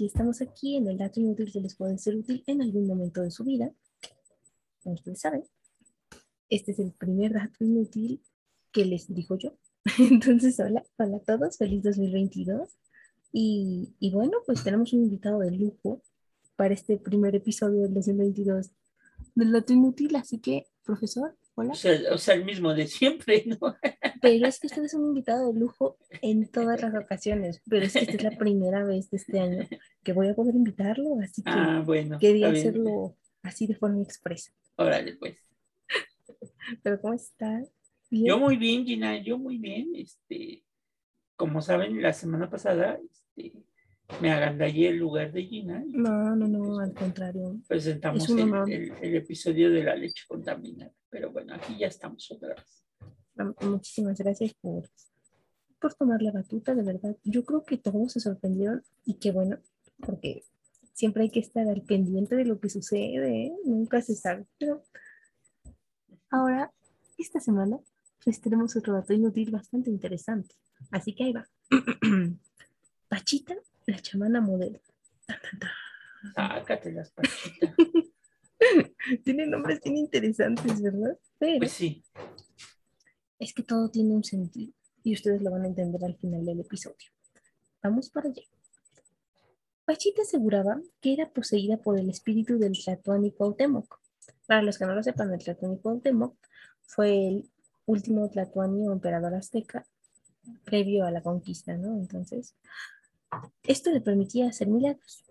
ya estamos aquí en el dato inútil que les puede ser útil en algún momento de su vida. Como ustedes saben, este es el primer dato inútil que les digo yo. Entonces, hola, hola a todos, feliz 2022. Y, y bueno, pues tenemos un invitado de lujo para este primer episodio del 2022 del dato inútil, así que, profesor, hola. O sea, o sea, el mismo de siempre, ¿no? Pero es que usted es un invitado de lujo en todas las ocasiones, pero es que esta es la primera vez de este año que voy a poder invitarlo, así que Ah, bueno. quería hacerlo así de forma expresa. Órale, pues. Pero ¿cómo está? ¿Bien? Yo muy bien, Gina, yo muy bien. Este, como saben, la semana pasada este, me agandallé el lugar de Gina No, no, no, al contrario. presentamos el, el- el episodio de la leche contaminada. Pero bueno, aquí ya estamos otra vez. Am- Muchísimas gracias por, por tomar la batuta, de verdad. Yo creo que todos se sorprendieron y qué bueno, porque siempre hay que estar al pendiente de lo que sucede, ¿eh? nunca se sabe. Pero ahora, esta semana, pues tenemos otro dato inútil bastante interesante. Así que ahí va. Pachita, la chamana modelo. Sácate las pachitas. Tiene nombres bien interesantes, ¿verdad? Pero Pues sí. es que todo tiene un sentido y ustedes lo van a entender al final del episodio. Vamos para allá. Pachita aseguraba que era poseída por el espíritu del Tlatoani Cuauhtémoc. Para los que no lo sepan, el Tlatoani Cuauhtémoc fue el último Tlatoani o emperador azteca previo a la conquista, ¿no? Entonces, esto le permitía hacer milagros.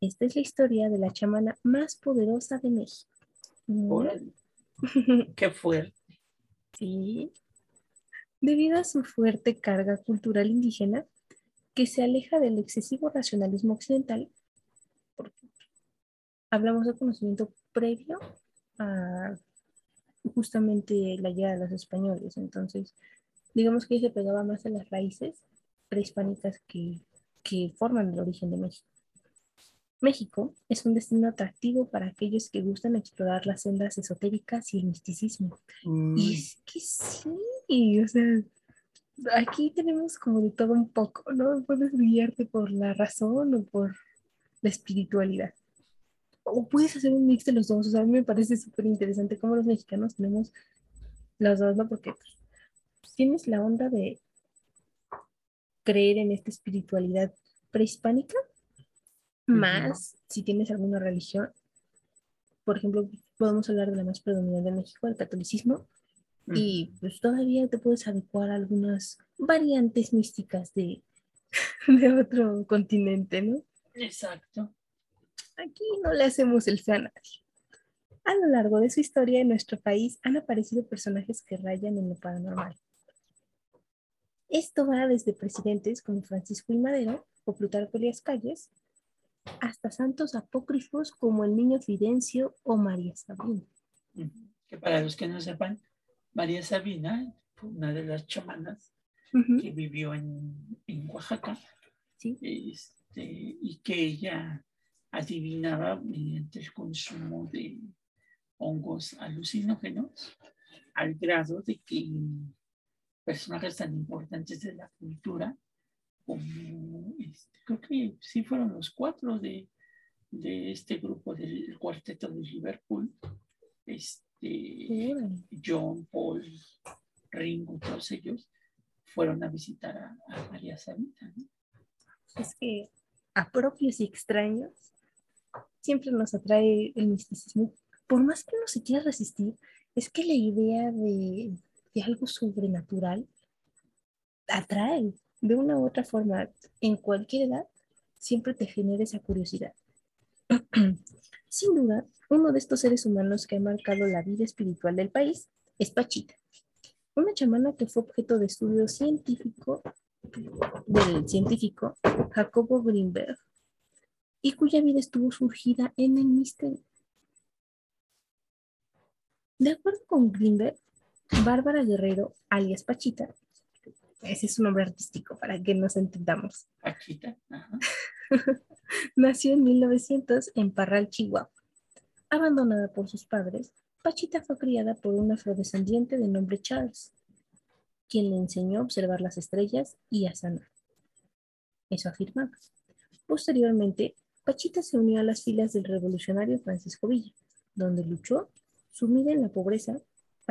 Esta es la historia de la chamana más poderosa de México. Órale, Qué fuerte. Sí. Debido a su fuerte carga cultural indígena, que se aleja del excesivo racionalismo occidental, porque hablamos de conocimiento previo a justamente la llegada de los españoles. Entonces, digamos que se pegaba más a las raíces prehispánicas que, que forman el origen de México. México es un destino atractivo para aquellos que gustan explorar las sendas esotéricas y el misticismo. Y Uy, es que sí, o sea, aquí tenemos como de todo un poco, ¿no? Puedes guiarte por la razón o por la espiritualidad. O puedes hacer un mix de los dos, o sea, a mí me parece súper interesante cómo los mexicanos tenemos los dos, ¿no? Porque pues, tienes la onda de creer en esta espiritualidad prehispánica, más si tienes alguna religión. Por ejemplo, podemos hablar de la más predominante de México, el catolicismo, y pues todavía te puedes adecuar a algunas variantes místicas de, de otro continente, ¿no? Exacto. Aquí no le hacemos el feo a nadie. A lo largo de su historia en nuestro país han aparecido personajes que rayan en lo paranormal. Esto va desde presidentes como Francisco I. Madero o Plutarco Elías Calles hasta santos apócrifos como el niño Fidencio o María Sabina. Que para los que no sepan, María Sabina fue una de las chamanas que vivió en, en Oaxaca Sí, este, y que ella adivinaba mediante el consumo de hongos alucinógenos al grado de que personajes tan importantes de la cultura como este, creo que sí fueron los cuatro de, de este grupo del cuarteto de Liverpool este. John, Paul, Ringo, todos ellos fueron a visitar a, a María Sabina. ¿no? es que a propios y extraños siempre nos atrae el misticismo. Por más que uno se quiera resistir, es que la idea de, de algo sobrenatural atrae de una u otra forma. En cualquier edad, siempre te genera esa curiosidad. Sin duda, uno de estos seres humanos que ha marcado la vida espiritual del país es Pachita, una chamana que fue objeto de estudio científico del científico Jacobo Greenberg y cuya vida estuvo surgida en el misterio. De acuerdo con Greenberg, Bárbara Guerrero, alias Pachita, ese es su nombre artístico para que nos entendamos, Paquita, ajá. nació en 1900 en Parral, Chihuahua. Abandonada por sus padres, Pachita fue criada por un afrodescendiente de nombre Charles, quien le enseñó a observar las estrellas y a sanar. Eso afirmaba. Posteriormente, Pachita se unió a las filas del revolucionario Francisco Villa, donde luchó, sumida en la pobreza.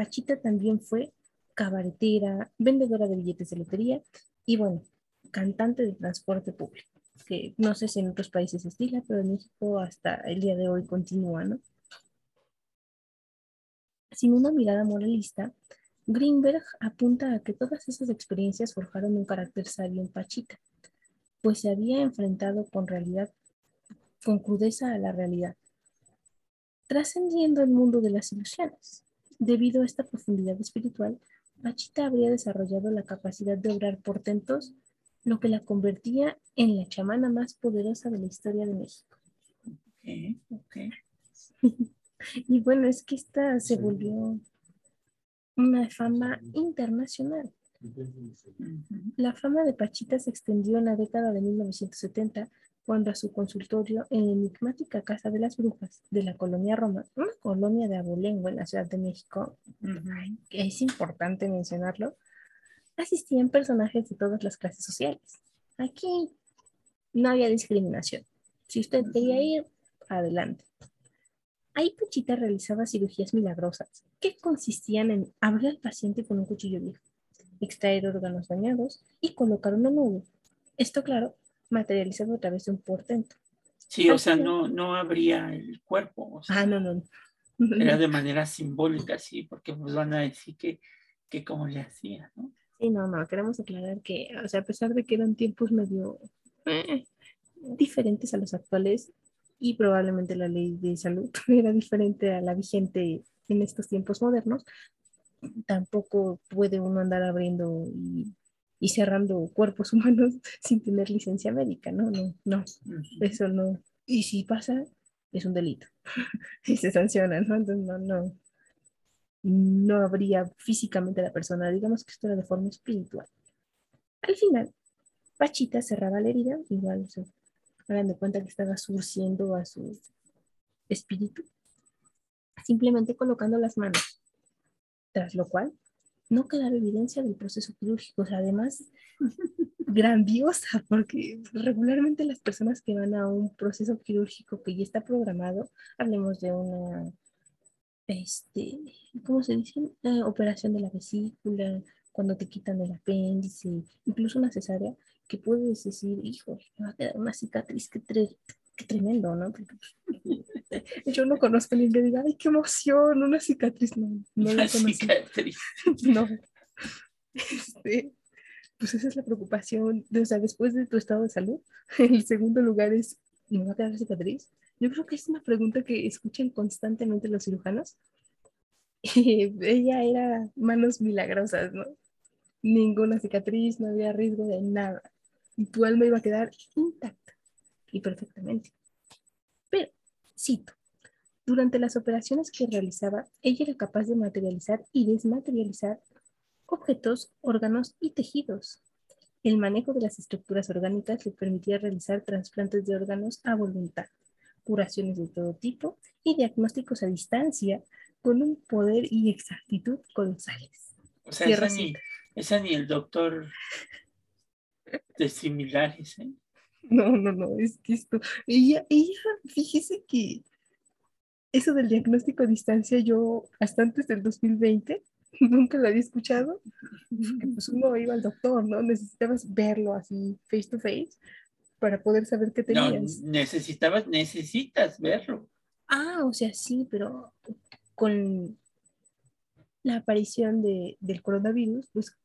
Pachita también fue cabaretera, vendedora de billetes de lotería y, bueno, cantante de transporte público, que no sé si en otros países estila, pero en México hasta el día de hoy continúa, ¿no? Sin una mirada moralista, Greenberg apunta a que todas esas experiencias forjaron un carácter sabio en Pachita, pues se había enfrentado con realidad, con crudeza a la realidad, trascendiendo el mundo de las ilusiones. Debido a esta profundidad espiritual, Pachita habría desarrollado la capacidad de obrar portentos, lo que la convertía en la chamana más poderosa de la historia de México. y bueno, es que esta se volvió una fama internacional. La fama de Pachita se extendió en la década de 1970 cuando a su consultorio en la enigmática Casa de las Brujas de la colonia Roma, una colonia de abolengo en la Ciudad de México, es importante mencionarlo, asistían personajes de todas las clases sociales. Aquí no había discriminación. Si usted quería ir, adelante. Ahí Pachita realizaba cirugías milagrosas que consistían en abrir al paciente con un cuchillo viejo, extraer órganos dañados y colocar uno nuevo. Esto, claro, materializado a través de un portento. Sí, o sea, no, no abría el cuerpo. ah, no, no. Era de manera simbólica, sí, porque pues van a decir que, que cómo le hacía, ¿no? Sí, no, no, queremos aclarar que, o sea, a pesar de que eran tiempos medio eh, diferentes a los actuales, y probablemente la ley de salud era diferente a la vigente en estos tiempos modernos, tampoco puede uno andar abriendo y, cerrando cuerpos humanos sin tener licencia médica, ¿no? No, no, eso no. Y si pasa, es un delito y se sanciona, ¿no? Entonces, no, no, no habría físicamente la persona, digamos que esto era de forma espiritual. Al final, Pachita cerraba la herida, igual se hagan de cuenta que estaba surciendo a su espíritu, simplemente colocando las manos, tras lo cual no quedaba evidencia del proceso quirúrgico, o sea, además grandiosa, porque regularmente las personas que van a un proceso quirúrgico que ya está programado, hablemos de una, este, ¿cómo se dice? operación de la vesícula, cuando te quitan el apéndice, incluso una cesárea, que puedes decir, hijo, me va a quedar una cicatriz, qué, tremendo, ¿no? yo no conozco a alguien que diga, ay, qué emoción, una cicatriz, no, no la cicatriz. no. Este, pues esa es la preocupación, o sea, después de tu estado de salud, el segundo lugar es, ¿me va a quedar cicatriz? Yo creo que es una pregunta que escuchan constantemente los cirujanos. Y ella era manos milagrosas, ¿no? Ninguna cicatriz, no había riesgo de nada tu alma iba a quedar intacta y perfectamente. Cito, durante las operaciones que realizaba, ella era capaz de materializar y desmaterializar objetos, órganos y tejidos. El manejo de las estructuras orgánicas le permitía realizar trasplantes de órganos a voluntad, curaciones de todo tipo y diagnósticos a distancia con un poder y exactitud colosales. O sea, esa ni, esa ni el doctor de similares. ¿eh? No, no, no, es que esto, ella, ella, fíjese que eso del diagnóstico a distancia, yo hasta antes del 2020 nunca lo había escuchado, porque pues uno iba al doctor, ¿no? Necesitabas verlo así face to face para poder saber qué tenías. No, necesitabas, necesitas verlo. Ah, o sea, sí, pero con la aparición de, del coronavirus, pues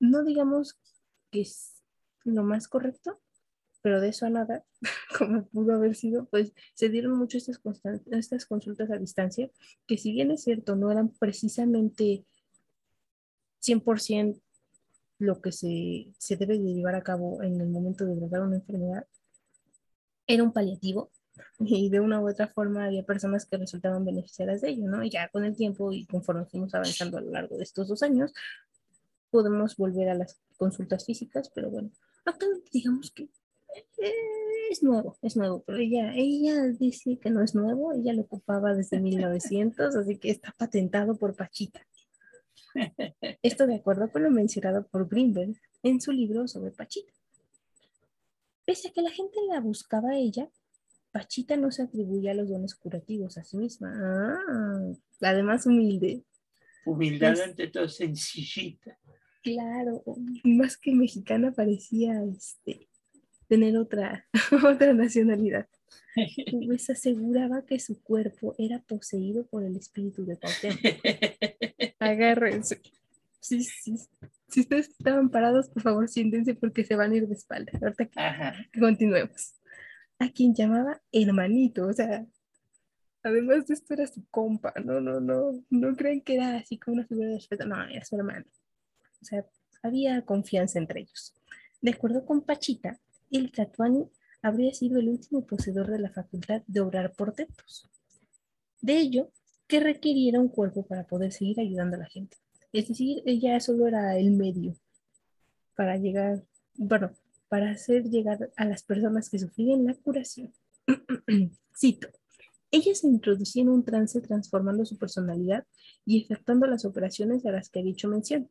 no digamos que es lo más correcto, pero de eso a nada, como pudo haber sido, pues se dieron mucho estas, estas consultas a distancia, que si bien es cierto, no eran precisamente 100% lo que se, se debe de llevar a cabo en el momento de tratar una enfermedad, era un paliativo y de una u otra forma había personas que resultaban beneficiadas de ello, ¿no? Y ya con el tiempo y conforme fuimos avanzando a lo largo de estos dos años, podemos volver a las consultas físicas, pero bueno, actualmente digamos que es nuevo, es nuevo, pero ella, ella dice que no es nuevo, ella lo ocupaba desde 1900, así que está patentado por Pachita. Esto de acuerdo con lo mencionado por Greenberg en su libro sobre Pachita. Pese a que la gente la buscaba a ella, Pachita no se atribuía los dones curativos a sí misma. Ah, además humilde. Humildad pues ante todo, sencillita. Claro, más que mexicana parecía este, tener otra, otra nacionalidad. Pues aseguraba que su cuerpo era poseído por el espíritu de Cuauhtémoc. Agárrense. Sí, sí. Si ustedes estaban parados, por favor, siéntense porque se van a ir de espalda. Ahorita que continuemos. A quien llamaba hermanito, o sea, además de esto era su compa, no, no, no, no creen que era así como una figura de respeto, no, era su hermano. O sea, había confianza entre ellos. De acuerdo con Pachita, el Tlatuani habría sido el último poseedor de la facultad de obrar portentos. De ello, que requiriera un cuerpo para poder seguir ayudando a la gente. Es decir, ella solo era el medio para llegar, bueno, para hacer llegar a las personas que sufrían la curación. Cito. Ella se introducía en un trance transformando su personalidad y efectuando las operaciones a las que ha dicho mención.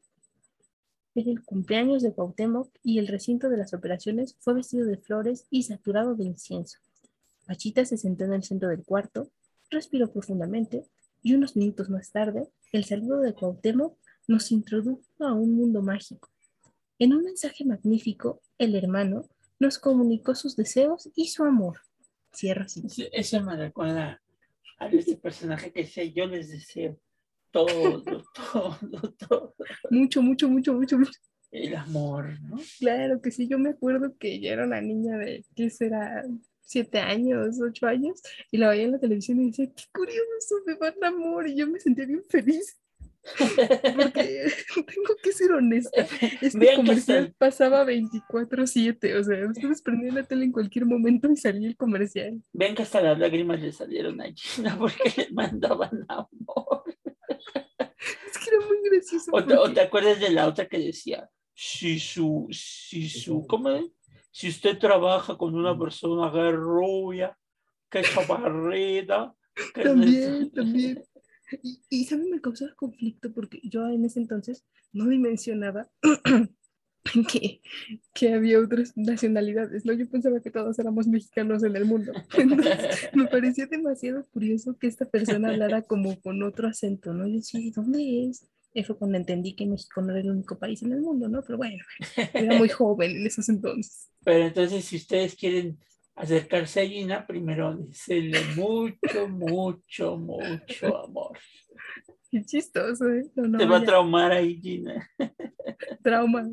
El cumpleaños de Cuauhtémoc y el recinto de las operaciones fue vestido de flores y saturado de incienso. Pachita se sentó en el centro del cuarto, respiró profundamente y unos minutos más tarde, el saludo de Cuauhtémoc nos introdujo a un mundo mágico. En un mensaje magnífico, el hermano nos comunicó sus deseos y su amor. Cierra así. Eso me recuerda a este personaje que decía, yo les deseo todo, todo, todo. Mucho, mucho, mucho, mucho, mucho. El amor, ¿no? Claro que sí, yo me acuerdo que ella era una niña de, ¿qué será? Siete años, ocho años, y la veía en la televisión y decía, qué curioso, me van amor, y yo me sentía bien feliz. Porque tengo que ser honesta, este comercial pasaba 24/7, o sea, ustedes prendían la tele en cualquier momento y salía el comercial. Ven que hasta las lágrimas le salieron a Gina porque le mandaban amor. Es que era muy gracioso. O, te, acuerdas de la otra que decía, si su, si su, ¿cómo es? Si usted trabaja con una persona que es rubia, que es chaparrita, también, también. Y, y ¿saben? Me causaba conflicto porque yo en ese entonces no dimensionaba que, que había otras nacionalidades, ¿no? Yo pensaba que todos éramos mexicanos en el mundo. Entonces, me parecía demasiado curioso que esta persona hablara como con otro acento, ¿no? Yo decía, ¿dónde es? Eso cuando entendí que México no era el único país en el mundo, ¿no? Pero bueno, era muy joven en esos entonces. Pero entonces, si ustedes quieren acercarse a Gina, primero decirle mucho, mucho, mucho amor. Qué chistoso, ¿eh? Te va a traumar ahí, Gina. Trauma.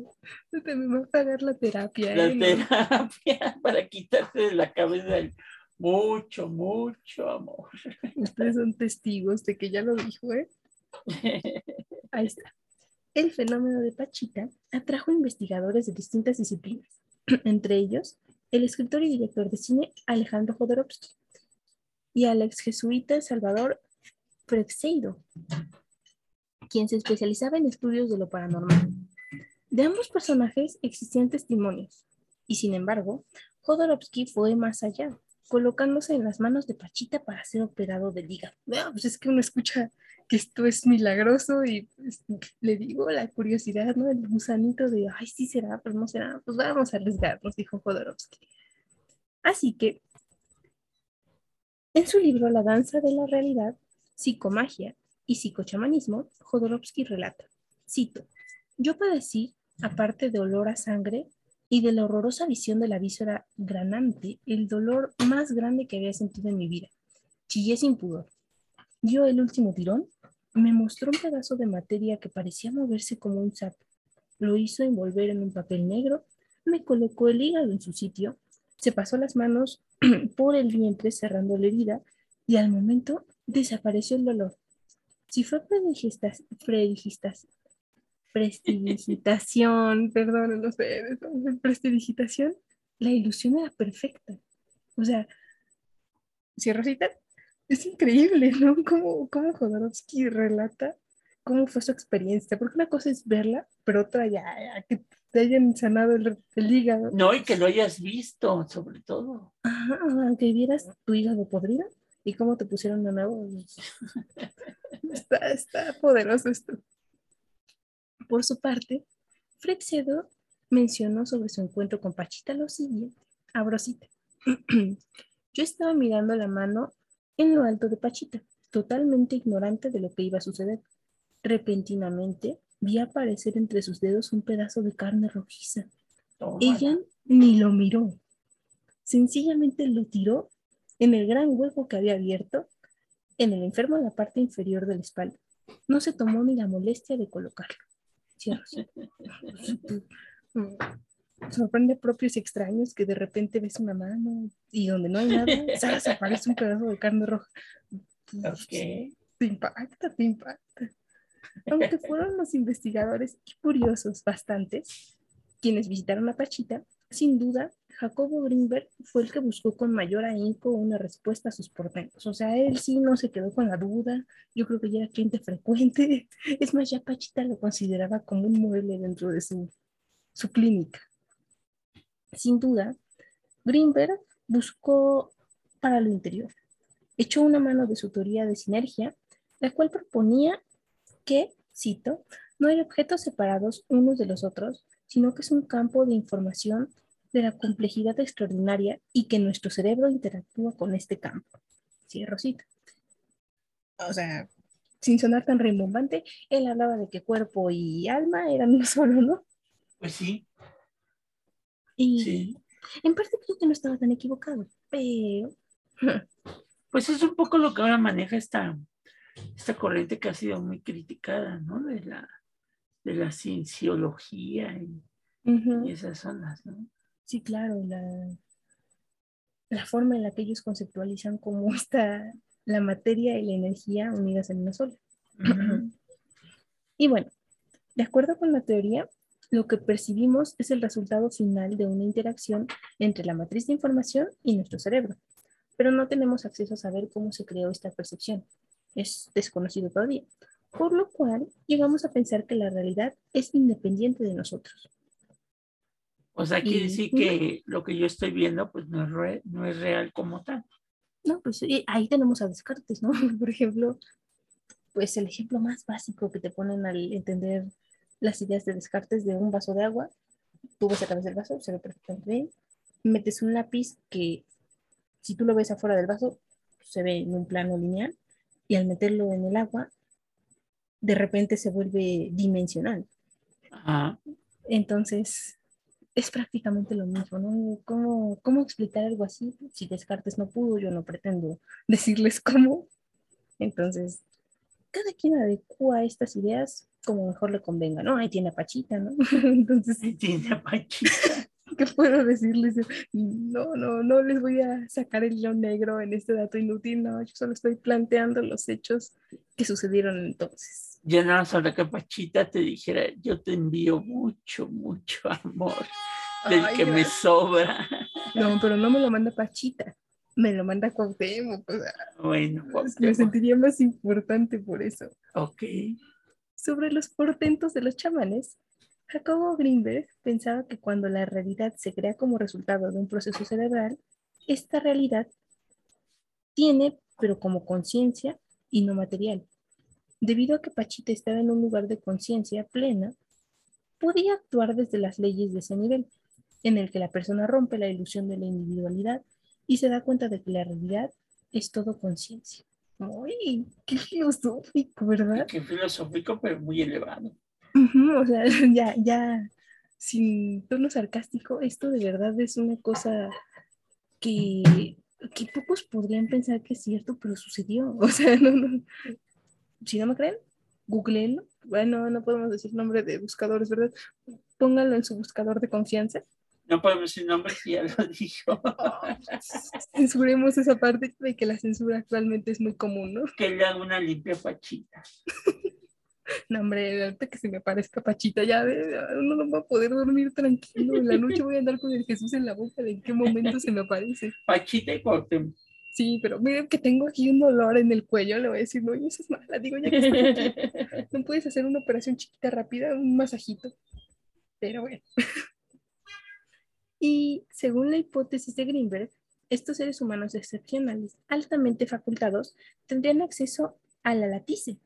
Te me va a pagar la terapia. La ¿eh? terapia para quitarte de la cabeza el mucho, mucho amor. Ustedes son testigos de que ya lo dijo, ¿eh? Ahí está. El fenómeno de Pachita atrajo investigadores de distintas disciplinas, entre ellos el escritor y director de cine Alejandro Jodorowsky y al ex jesuita Salvador Freixedo, quien se especializaba en estudios de lo paranormal. De ambos personajes existían testimonios, y sin embargo, Jodorowsky fue más allá, colocándose en las manos de Pachita para ser operado del hígado. pues es que uno escucha que esto es milagroso y pues, le digo la curiosidad, ¿no? El gusanito de, ay, sí será, pero no será, pues vamos a arriesgarnos, dijo Jodorowsky. Así que, en su libro La danza de la realidad, psicomagia y psicochamanismo, Jodorowsky relata, cito, yo padecí, aparte de olor a sangre y de la horrorosa visión de la víscera granante, el dolor más grande que había sentido en mi vida. Chillé sin pudor. Dio el último tirón, me mostró un pedazo de materia que parecía moverse como un sapo. Lo hizo envolver en un papel negro, me colocó el hígado en su sitio, se pasó las manos por el vientre cerrando la herida y al momento desapareció el dolor. Si fue prestidigitación, perdón, no sé, prestidigitación, la ilusión era perfecta. O sea, cierra cita, es increíble, ¿no? Cómo, cómo Jodorowsky relata cómo fue su experiencia, porque una cosa es verla, pero otra ya, que te hayan sanado el, hígado. No, y que lo hayas visto, sobre todo. Ajá, que vieras tu hígado podrido y cómo te pusieron de nuevo. está, está poderoso esto. Por su parte, Freixedo mencionó sobre su encuentro con Pachita lo siguiente. Abrosita. Yo estaba mirando la mano en lo alto de Pachita, totalmente ignorante de lo que iba a suceder. Repentinamente vi aparecer entre sus dedos un pedazo de carne rojiza. Ella ni lo miró. Sencillamente lo tiró en el gran hueco que había abierto en el enfermo en la parte inferior de la espalda. No se tomó ni la molestia de colocarlo. Sorprende propios y extraños que de repente ves una mano y donde no hay nada, ¿sabes? Aparece un pedazo de carne roja. Ok. Te impacta, te impacta. Aunque fueron los investigadores y curiosos bastantes quienes visitaron a Pachita, sin duda, Jacobo Greenberg fue el que buscó con mayor ahínco una respuesta a sus portentos. O sea, él sí no se quedó con la duda. Yo creo que ya era cliente frecuente. Es más, ya Pachita lo consideraba como un mueble dentro de su, su clínica. Sin duda, Greenberg buscó para lo interior. Echó una mano de su teoría de sinergia, la cual proponía que, cito, no hay objetos separados unos de los otros, sino que es un campo de información de la complejidad extraordinaria y que nuestro cerebro interactúa con este campo. Sí, Rosita. O sea, sin sonar tan rimbombante, él hablaba de que cuerpo y alma eran uno solo, ¿no? Pues sí. Y Sí. en parte creo que no estaba tan equivocado, pero Pues es un poco lo que ahora maneja esta, esta corriente que ha sido muy criticada, ¿no? De la, de la cienciología y, ujú, y esas zonas, ¿no? sí, claro, la, la forma en la que ellos conceptualizan cómo está la materia y la energía unidas en una sola. Y bueno, de acuerdo con la teoría, lo que percibimos es el resultado final de una interacción entre la matriz de información y nuestro cerebro, pero no tenemos acceso a saber cómo se creó esta percepción. Es desconocido todavía, por lo cual llegamos a pensar que la realidad es independiente de nosotros. O sea, quiere decir que lo que yo estoy viendo, pues no es, re- no es real como tal. No, pues ahí tenemos a Descartes, ¿no? Por ejemplo, pues el ejemplo más básico que te ponen al entender las ideas de Descartes de un vaso de agua, tú ves a través del vaso, se ve perfectamente bien, metes un lápiz que si tú lo ves afuera del vaso, se ve en un plano lineal, y al meterlo en el agua, de repente se vuelve dimensional. Ajá. Entonces, es prácticamente lo mismo, ¿no? ¿Cómo, cómo explicar algo así? Si Descartes no pudo, yo no pretendo decirles cómo. Entonces, cada quien adecua estas ideas como mejor le convenga, ¿no? Ahí tiene a Pachita, ¿no? Entonces, Ahí tiene a Pachita. ¿Qué puedo decirles? No, no, no les voy a sacar el hilo negro en este dato inútil, no, yo solo estoy planteando los hechos que sucedieron entonces. Ya nada más ahora que Pachita te dijera, yo te envío mucho, mucho amor, del Ay, que me sobra. No, pero no me lo manda Pachita, me lo manda Cuauhtémoc, o sea, Bueno, me Cuauhtémoc. sentiría más importante por eso. ok. Sobre los portentos de los chamanes, Jacobo Greenberg pensaba que cuando la realidad se crea como resultado de un proceso cerebral, esta realidad tiene, pero como conciencia y no material. Debido a que Pachita estaba en un lugar de conciencia plena, podía actuar desde las leyes de ese nivel, en el que la persona rompe la ilusión de la individualidad y se da cuenta de que la realidad es todo conciencia. ¡Uy! ¡Qué filosófico, ¿verdad? Qué filosófico, pero muy elevado. Ujú, o sea, ya, ya, sin tono sarcástico, esto de verdad es una cosa que, que pocos podrían pensar que es cierto, pero sucedió. O sea, no, no. Si no me creen, googleenlo. Bueno, no podemos decir nombre de buscadores, ¿verdad? Pónganlo en su buscador de confianza. No podemos decir nombres, ya lo dijo. Censuremos esa parte de que la censura actualmente es muy común, ¿no? que le haga una limpia Pachita. No, hombre, ahorita que se me parezca Pachita, ya uno no va a poder dormir tranquilo. En la noche voy a andar con el Jesús en la boca de en qué momento se me aparece. Pachita y Cuauhtémoc. Sí, pero miren que tengo aquí un dolor en el cuello, le voy a decir, no, eso es mala, digo, ya que estás aquí, no puedes hacer una operación chiquita, rápida, un masajito. Pero bueno. Y según la hipótesis de Greenberg, estos seres humanos excepcionales, altamente facultados, tendrían acceso a la latice,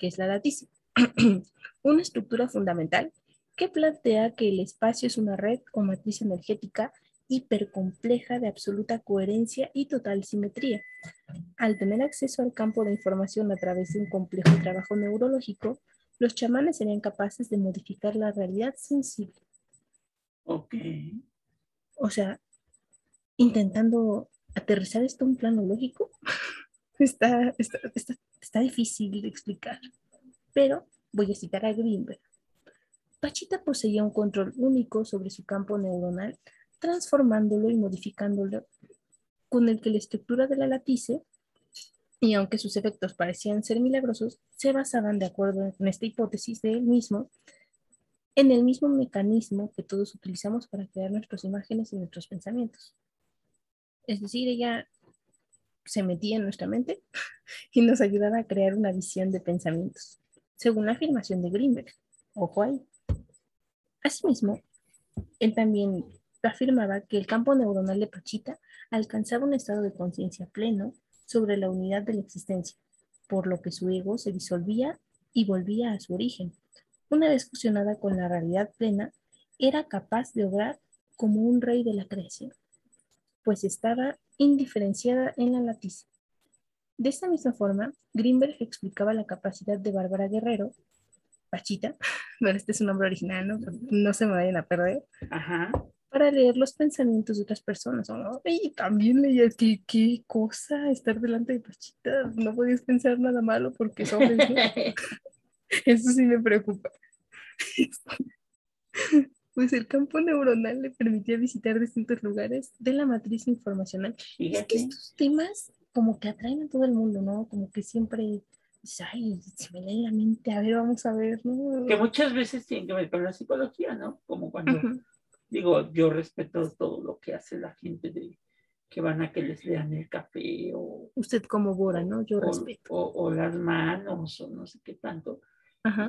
que es la latice, una estructura fundamental que plantea que el espacio es una red o matriz energética hipercompleja de absoluta coherencia y total simetría. Al tener acceso al campo de información a través de un complejo trabajo neurológico, los chamanes serían capaces de modificar la realidad sensible. Ok. O sea, intentando aterrizar esto a un plano lógico, está, está, está, está difícil de explicar. Pero voy a citar a Greenberg. Pachita poseía un control único sobre su campo neuronal, transformándolo y modificándolo, con el que la estructura de la latice, y aunque sus efectos parecían ser milagrosos, se basaban, de acuerdo con esta hipótesis de él mismo, en el mismo mecanismo que todos utilizamos para crear nuestras imágenes y nuestros pensamientos. Es decir, ella se metía en nuestra mente y nos ayudaba a crear una visión de pensamientos, según la afirmación de Greenberg. Ojo ahí. Asimismo, él también afirmaba que el campo neuronal de Pachita alcanzaba un estado de conciencia pleno sobre la unidad de la existencia, por lo que su ego se disolvía y volvía a su origen. Una vez fusionada con la realidad plena, era capaz de obrar como un rey de la creación, pues estaba indiferenciada en la latiz. De esta misma forma, Greenberg explicaba la capacidad de Bárbara Guerrero, Pachita, bueno, este es su nombre original, ¿no? No se me vayan a perder. Ajá. Para leer los pensamientos de otras personas. ¿no? Y también leía, ¿qué, qué cosa estar delante de Pachita. No podías pensar nada malo porque son Eso sí me preocupa. Pues el campo neuronal le permitía visitar distintos lugares de la matriz informacional. Es que estos temas como que atraen a todo el mundo, ¿no? Como que siempre ay, se me lee la mente, a ver, vamos a ver, ¿no? Que muchas veces tienen que ver con la psicología, ¿no? Como cuando, digo, yo respeto todo lo que hace la gente de que van a que les lean el café o... Usted como Bora, ¿no? Yo respeto. O, las manos o no sé qué tanto,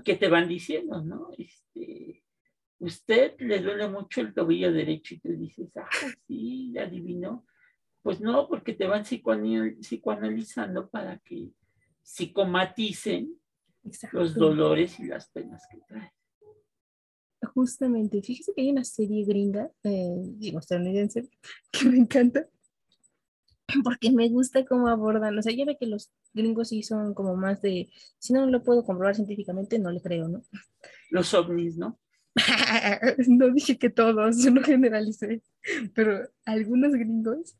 que te van diciendo, ¿no? Este, usted le duele mucho el tobillo derecho y te dices, ah, sí, adivino. Pues no, porque te van psicoanalizando para que psicomaticen los dolores y las penas que traen. Justamente, fíjese que hay una serie gringa, eh, digo, estadounidense, que me encanta, porque me gusta cómo abordan, o sea, ya ve que los gringos sí son como más de, si no lo puedo comprobar científicamente, no le creo, ¿no? Los ovnis, ¿no? no dije que todos, no generalicé, pero algunos gringos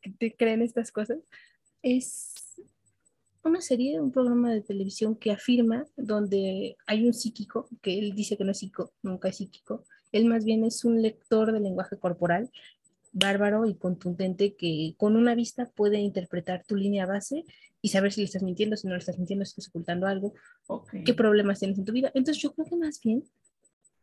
que te creen estas cosas, es una serie, un programa de televisión que afirma donde hay un psíquico, que él dice que no es psíquico, nunca es psíquico, él más bien es un lector de lenguaje corporal bárbaro y contundente que con una vista puede interpretar tu línea base y saber si le estás mintiendo, si no le estás mintiendo, si estás ocultando algo, qué problemas tienes en tu vida. Entonces yo creo que más bien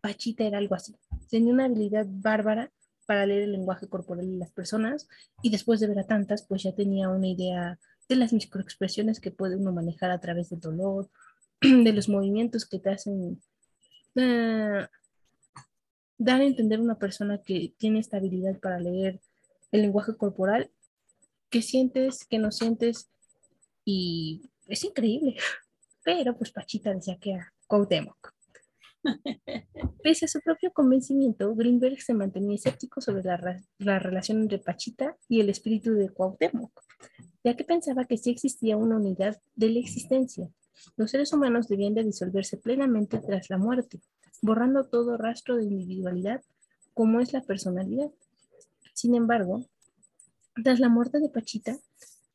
Pachita era algo así. Tenía una habilidad bárbara para leer el lenguaje corporal de las personas y después de ver a tantas, pues ya tenía una idea de las microexpresiones que puede uno manejar a través del dolor, de los movimientos que te hacen uh, dar a entender a una persona que tiene esta habilidad para leer el lenguaje corporal, que sientes, que no sientes, y es increíble. Pero pues Pachita decía que era Cuauhtémoc. Pese a su propio convencimiento, Greenberg se mantenía escéptico sobre la, la relación entre Pachita y el espíritu de Cuauhtémoc, ya que pensaba que sí existía una unidad de la existencia. Los seres humanos debían de disolverse plenamente tras la muerte, borrando todo rastro de individualidad como es la personalidad. Sin embargo, tras la muerte de Pachita,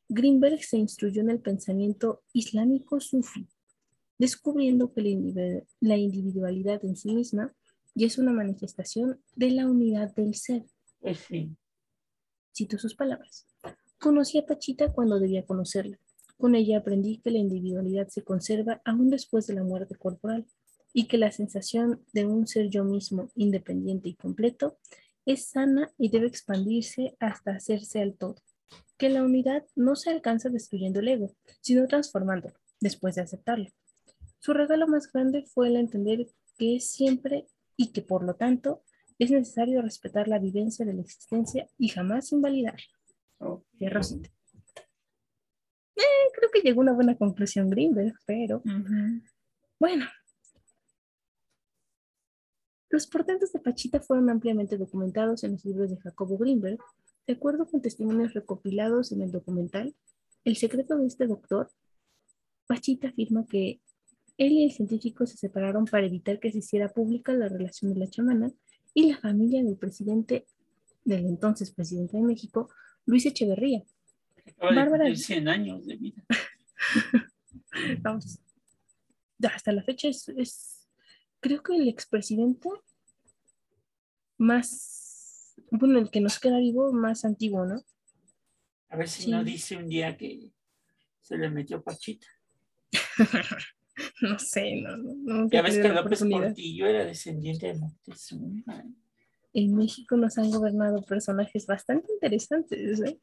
Greenberg se instruyó en el pensamiento islámico sufi, descubriendo que la individualidad en sí misma ya es una manifestación de la unidad del ser. Pues sí. Cito sus palabras. Conocí a Pachita cuando debía conocerla. Con ella aprendí que la individualidad se conserva aún después de la muerte corporal y que la sensación de un ser yo mismo independiente y completo es sana y debe expandirse hasta hacerse al todo. Que la unidad no se alcanza destruyendo el ego, sino transformándolo después de aceptarlo. Su regalo más grande fue el entender que es siempre y que por lo tanto es necesario respetar la vivencia de la existencia y jamás invalidarla. Oh. Eh, creo que llegó a una buena conclusión Greenberg, pero bueno. Los portentos de Pachita fueron ampliamente documentados en los libros de Jacobo Greenberg. De acuerdo con testimonios recopilados en el documental, El secreto de este doctor, Pachita afirma que él y el científico se separaron para evitar que se hiciera pública la relación de la chamana y la familia del presidente, del entonces presidente de México, Luis Echeverría. Bárbara. 100 años de vida. Vamos. Hasta la fecha es, es, creo que el expresidente más, bueno, el que nos queda vivo más antiguo, ¿no? A ver si no dice un día que se le metió Pachita. no sé, no, no. Ya ves que López Portillo era descendiente de Moctezuma. En México nos han gobernado personajes bastante interesantes. ¿eh?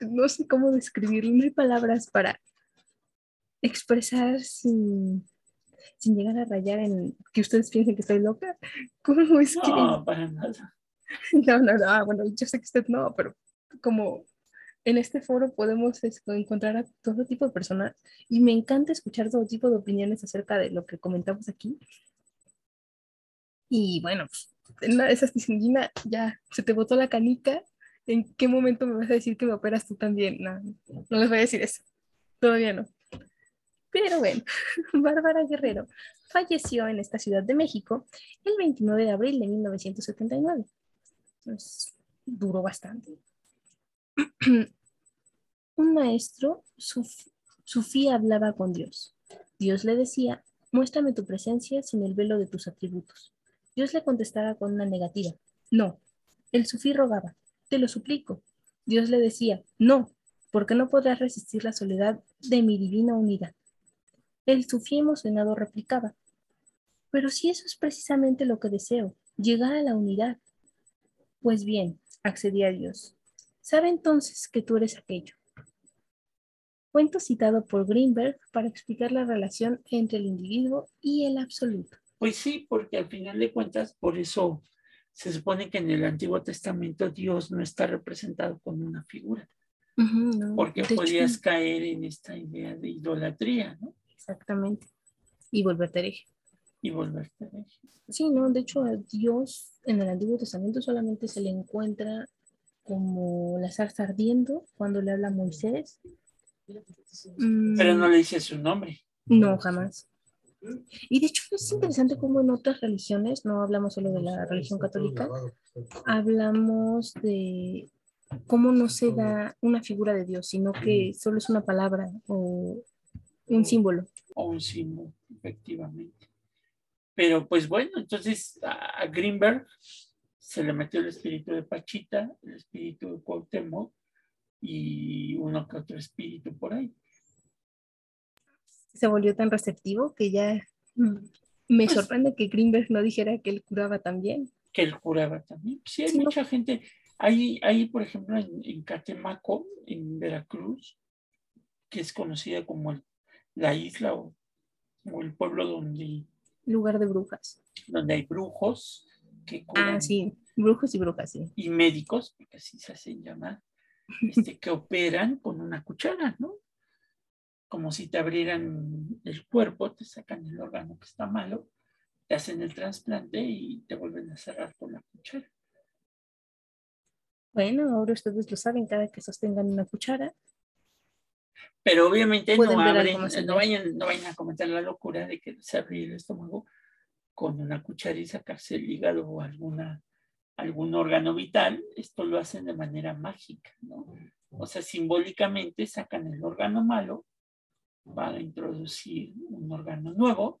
no sé cómo describirlo, no hay palabras para expresar sin, sin llegar a rayar en que ustedes piensen que estoy loca. ¿Cómo es que.? No, para nada. No, no, no, ah, bueno, yo sé que usted no, pero como en este foro podemos encontrar a todo tipo de personas y me encanta escuchar todo tipo de opiniones acerca de lo que comentamos aquí. Y bueno, en una de esas Gina, ya se te botó la canica. ¿En qué momento me vas a decir que me operas tú también? No, no les voy a decir eso. Todavía no. Pero bueno, Bárbara Guerrero falleció en esta Ciudad de México el 29 de abril de 1979. Pues, duró bastante. Un maestro, Sofía hablaba con Dios. Dios le decía, muéstrame tu presencia sin el velo de tus atributos. Dios le contestaba con una negativa. No. El sufí rogaba, te lo suplico. Dios le decía, no, porque no podrás resistir la soledad de mi divina unidad. El sufí emocionado replicaba, pero si eso es precisamente lo que deseo, llegar a la unidad. Pues bien, accedía Dios, sabe entonces que tú eres aquello. Cuento citado por Greenberg para explicar la relación entre el individuo y el absoluto. Pues sí, porque al final de cuentas, por eso se supone que en el Antiguo Testamento Dios no está representado con una figura. porque podías caer en esta idea de idolatría, ¿no? Exactamente. Y volverte hereje. Y volverte hereje. Sí, no, de hecho a Dios en el Antiguo Testamento solamente se le encuentra como la zarza ardiendo cuando le habla a Moisés. Pero no le dice su nombre. No, jamás. Y de hecho es interesante cómo en otras religiones, no hablamos solo de la religión católica, hablamos de cómo no se da una figura de Dios, sino que solo es una palabra o un símbolo. O un símbolo, efectivamente. Pero pues bueno, entonces a Greenberg se le metió el espíritu de Pachita, el espíritu de Cuauhtémoc y uno que otro espíritu por ahí se volvió tan receptivo que ya mm, me pues sorprende que Greenberg no dijera que él curaba también. Que él curaba también. Sí, hay mucha gente. Hay, hay, por ejemplo, en, Catemaco, en Veracruz, que es conocida como la isla o, el pueblo donde... Lugar de brujas. Donde hay brujos que Ah, sí, brujos y brujas, sí. Y médicos, porque así se hacen llamar, este, que operan con una cuchara, ¿no? como si te abrieran el cuerpo, te sacan el órgano que está malo, te hacen el trasplante y te vuelven a cerrar con la cuchara. Bueno, ahora ustedes lo saben, cada que sostengan una cuchara. Pero obviamente no, abren, no, vayan, no vayan a comentar la locura de que se abrir el estómago con una cuchara y sacarse el hígado o alguna, algún órgano vital. Esto lo hacen de manera mágica, ¿no? O sea, simbólicamente sacan el órgano malo para introducir un órgano nuevo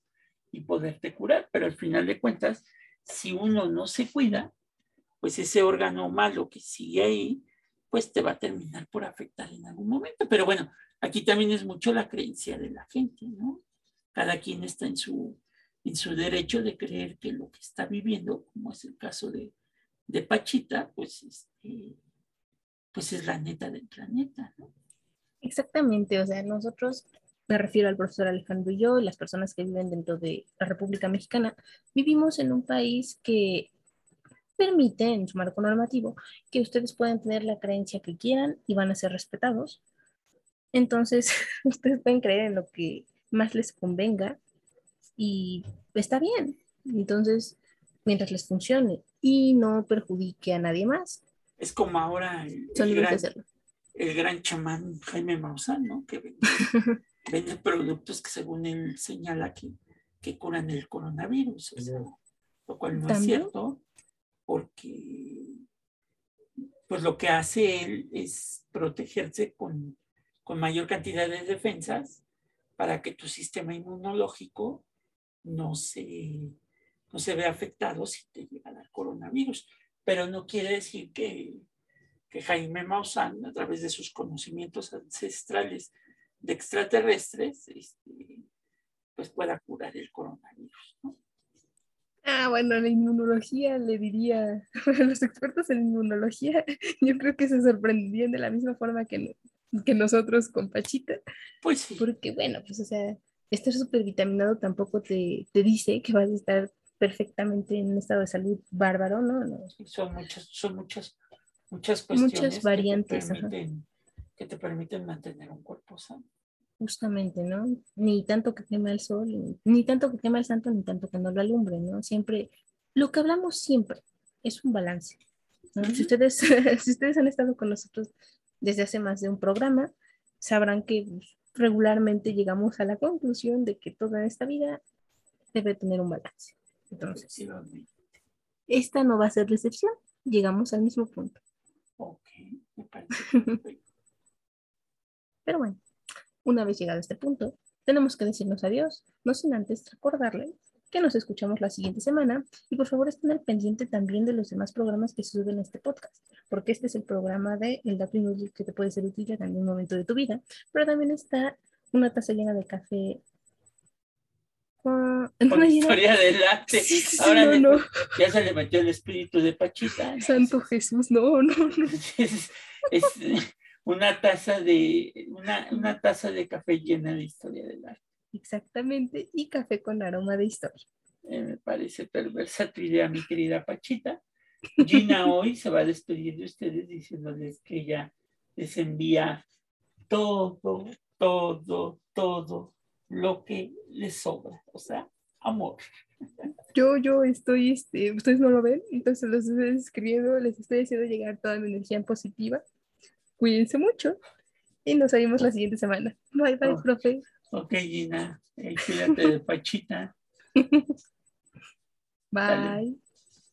y poderte curar. Pero al final de cuentas, si uno no se cuida, pues ese órgano malo que sigue ahí, pues te va a terminar por afectar en algún momento. Pero bueno, aquí también es mucho la creencia de la gente, ¿no? Cada quien está en su, en su derecho de creer que lo que está viviendo, como es el caso de, de Pachita, pues, este, pues es la neta del planeta, ¿no? Exactamente, o sea, nosotros me refiero al profesor Alejandro y yo, y las personas que viven dentro de la República Mexicana, vivimos en un país que permite en su marco normativo que ustedes pueden tener la creencia que quieran y van a ser respetados. Entonces, ustedes pueden creer en lo que más les convenga y está bien. Entonces, mientras les funcione y no perjudique a nadie más. Es como ahora el, gran, el gran chamán Jaime Maussan, ¿no? Que vende, vende productos que según él señala que, que curan el coronavirus, o sea, lo cual no es cierto, porque pues lo que hace él es protegerse con, con mayor cantidad de defensas para que tu sistema inmunológico no se, no se vea afectado si te llega dar coronavirus. Pero no quiere decir que, que Jaime Maussan, a través de sus conocimientos ancestrales de extraterrestres, este, pues pueda curar el coronavirus. ¿no? Ah, bueno, la inmunología le diría, los expertos en inmunología, yo creo que se sorprenderían de la misma forma que, que nosotros con Pachita, Pues sí, porque bueno, pues o sea, estar súper vitaminado tampoco te, te dice que vas a estar perfectamente en un estado de salud bárbaro, ¿no? no. son muchas, son muchas, muchas cuestiones variantes, que, te permiten, que te permiten mantener un cuerpo sano. Justamente, ¿no? Ni tanto que quema el sol, ni, ni tanto que quema el santo, ni tanto que no lo alumbre, ¿no? Siempre, lo que hablamos siempre es un balance. ¿no? Si, Ujú. ustedes, si ustedes han estado con nosotros desde hace más de un programa, sabrán que pues, regularmente llegamos a la conclusión de que toda esta vida debe tener un balance. Entonces, esta no va a ser la excepción. Llegamos al mismo punto. Ok, me parece perfecto. Pero bueno, una vez llegado a este punto, tenemos que decirnos adiós, no sin antes recordarles que nos escuchamos la siguiente semana y por favor estén al pendiente también de los demás programas que se suben a este podcast, porque este es el programa de El Dato Inútil que te puede ser útil en algún momento de tu vida, pero también está una taza llena de café. con- Con una historia del arte. Sí, sí, sí, Ahora no, le- no. ya se le metió el espíritu de Pachita. Santo Jesús, no, no, no. Es, es una taza de una, una taza de café llena de historia del arte. Exactamente, y café con aroma de historia. Eh, me parece perversa tu idea, mi querida Pachita. Gina hoy se va a despedir de ustedes diciéndoles que ella les envía todo, todo, todo lo que les sobra. O sea, amor. Yo, yo estoy, este, ustedes no lo ven, entonces los estoy escribiendo, les estoy haciendo llegar toda mi energía en positiva. Cuídense mucho y nos vemos la siguiente semana. Bye, bye, Oh. profe. Ok, Gina, eh, cuídate de Pachita. Bye. Dale.